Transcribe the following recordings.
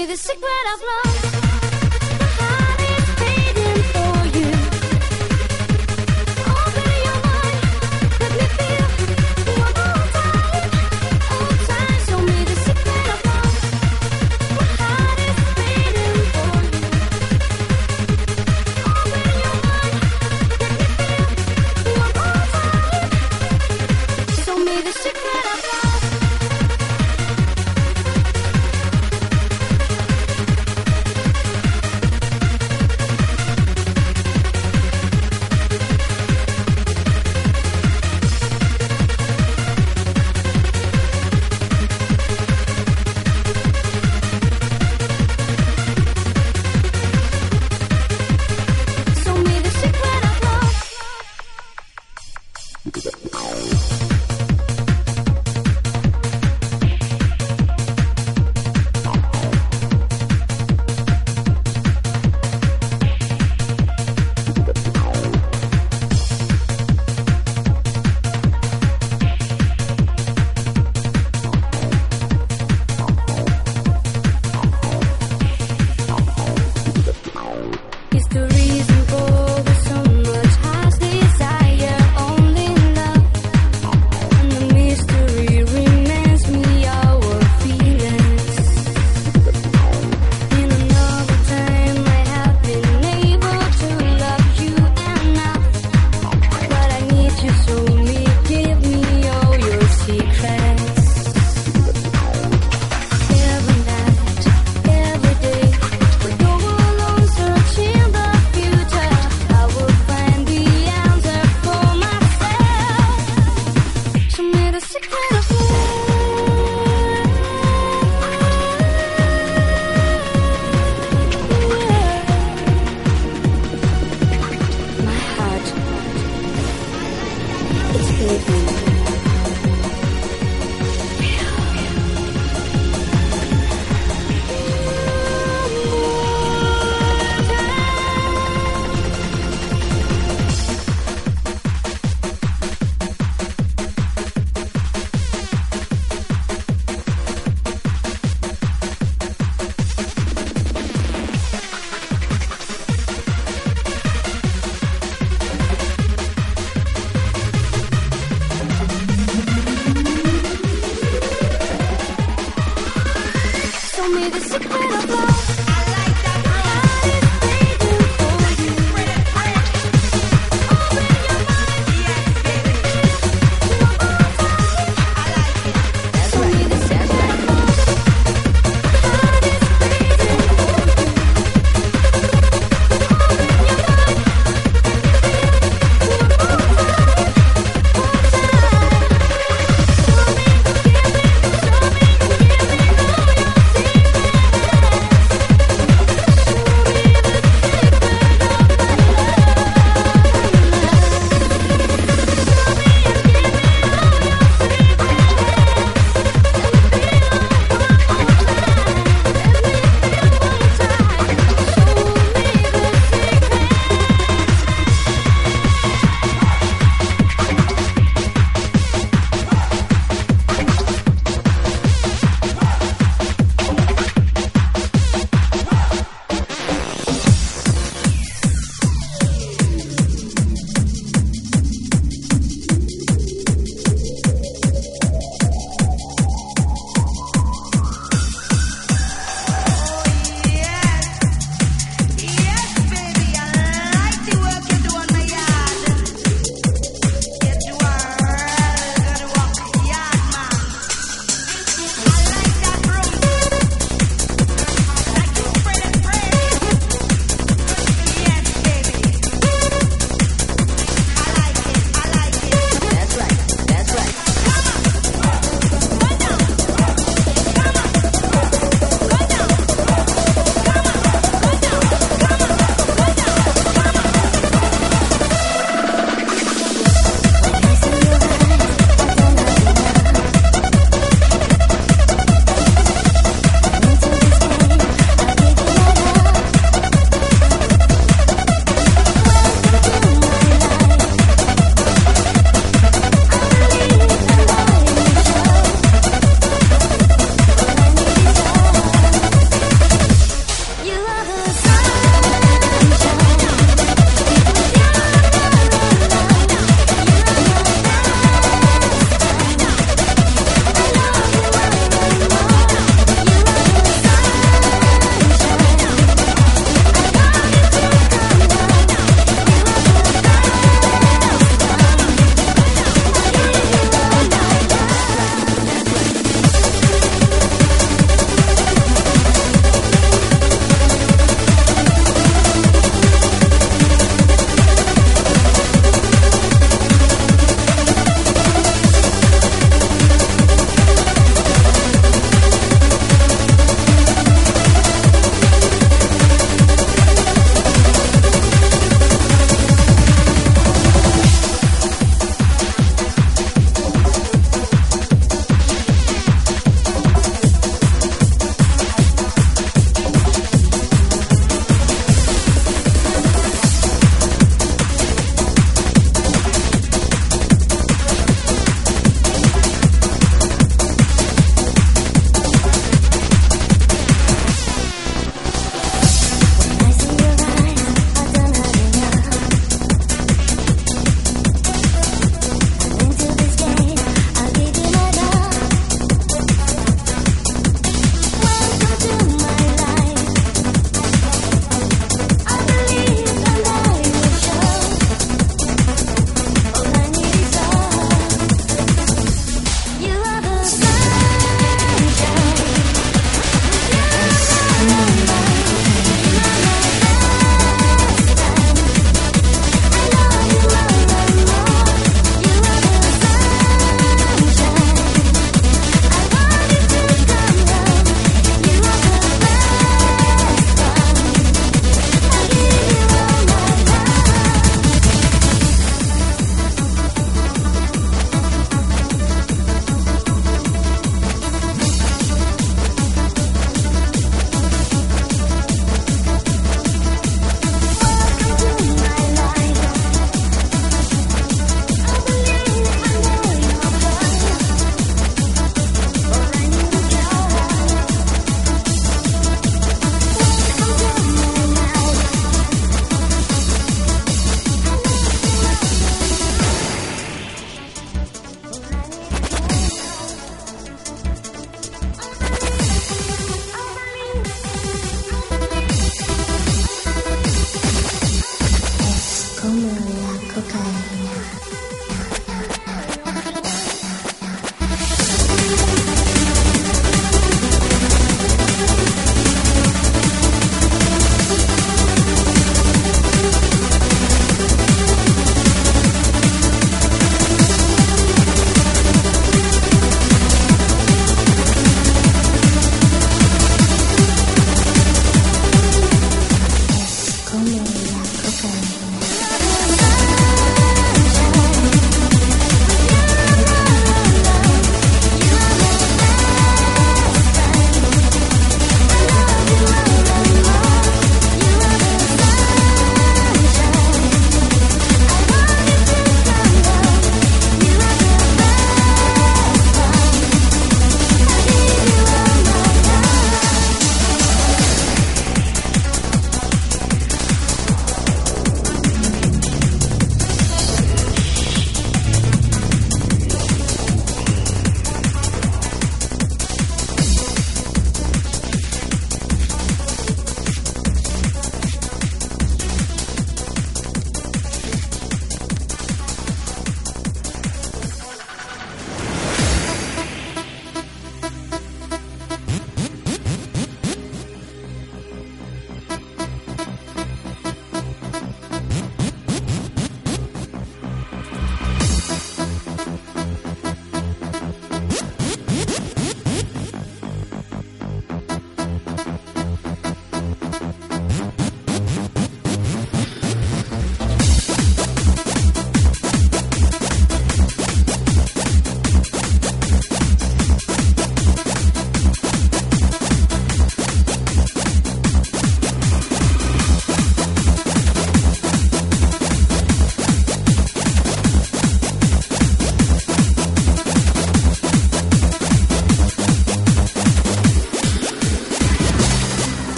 Is the secret only love?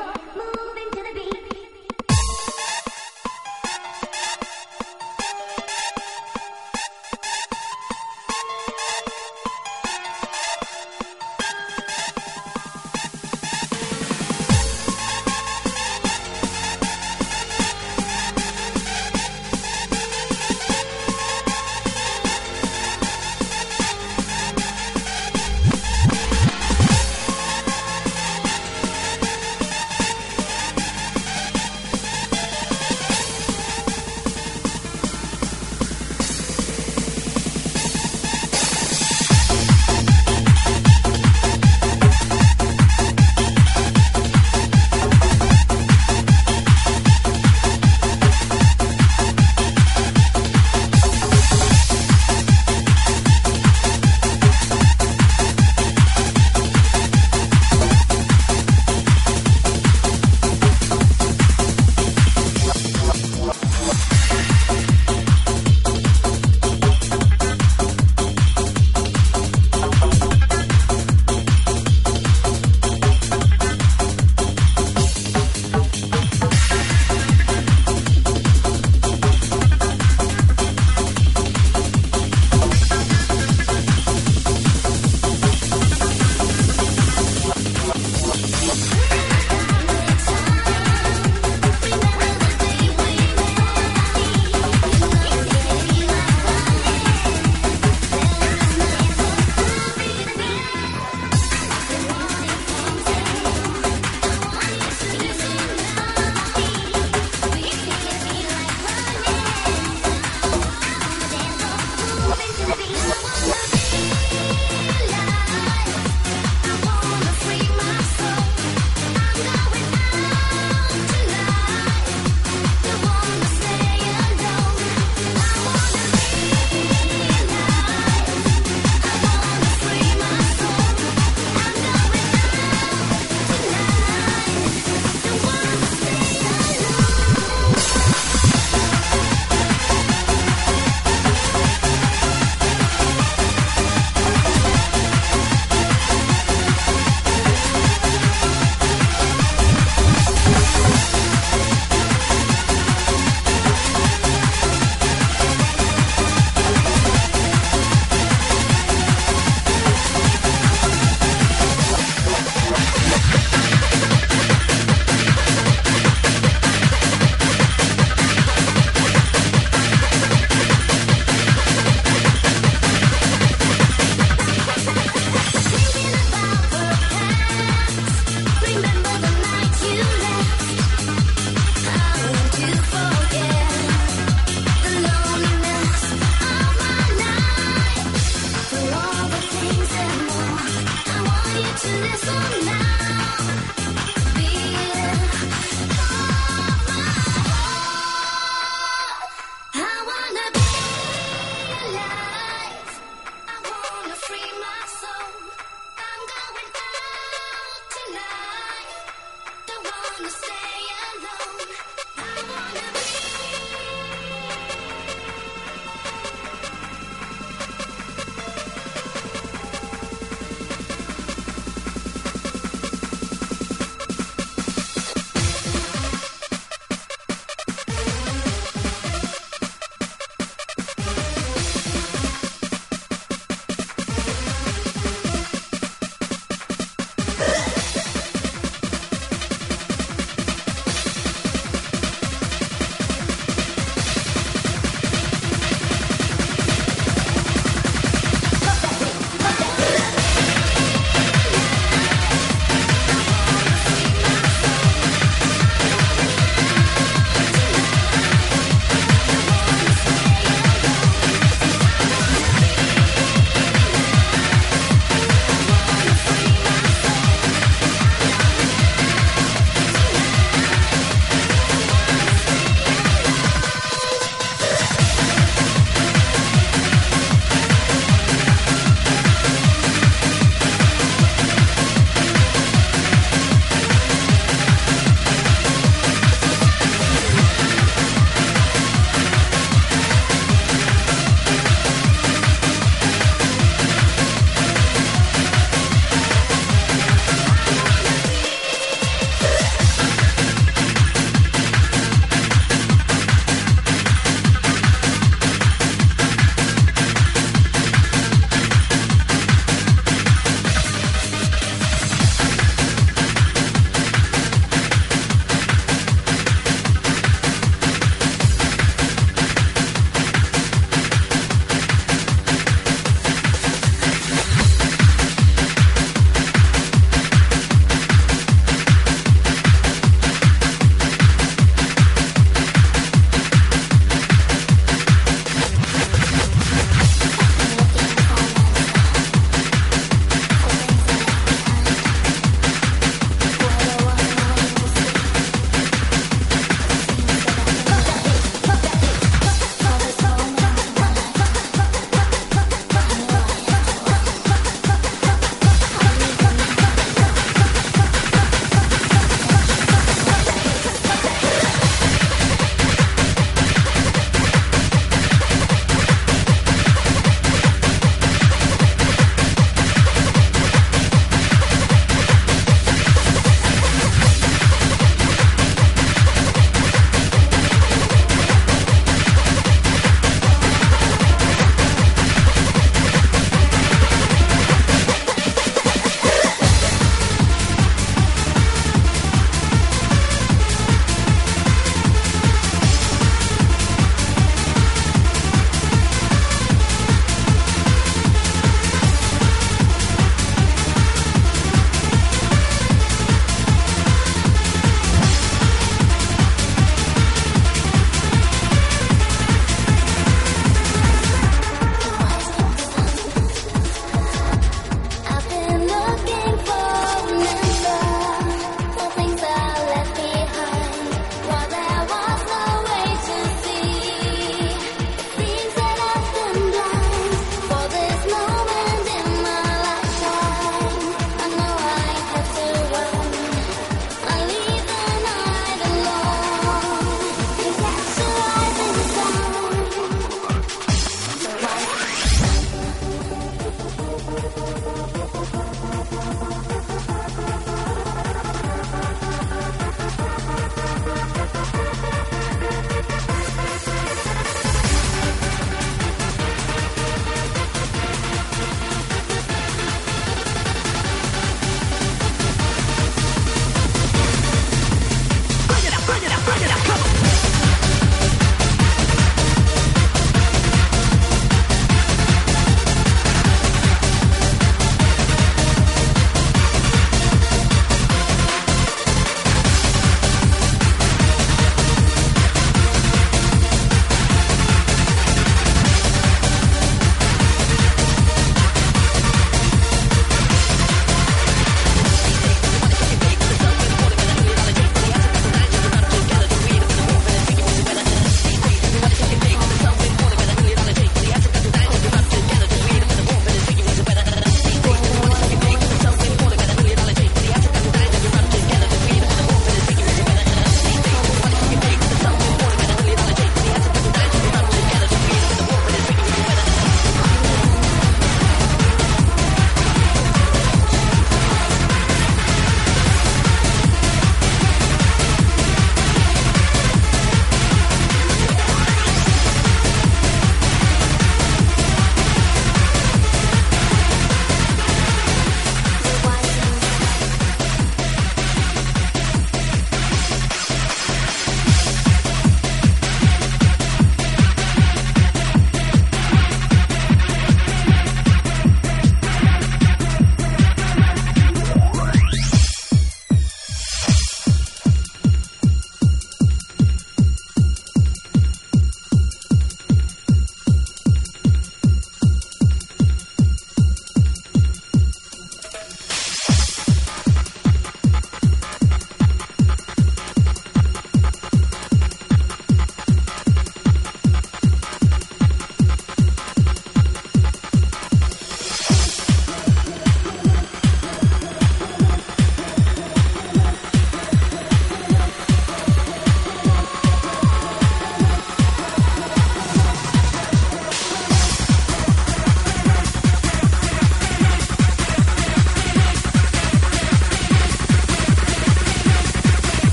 Move it.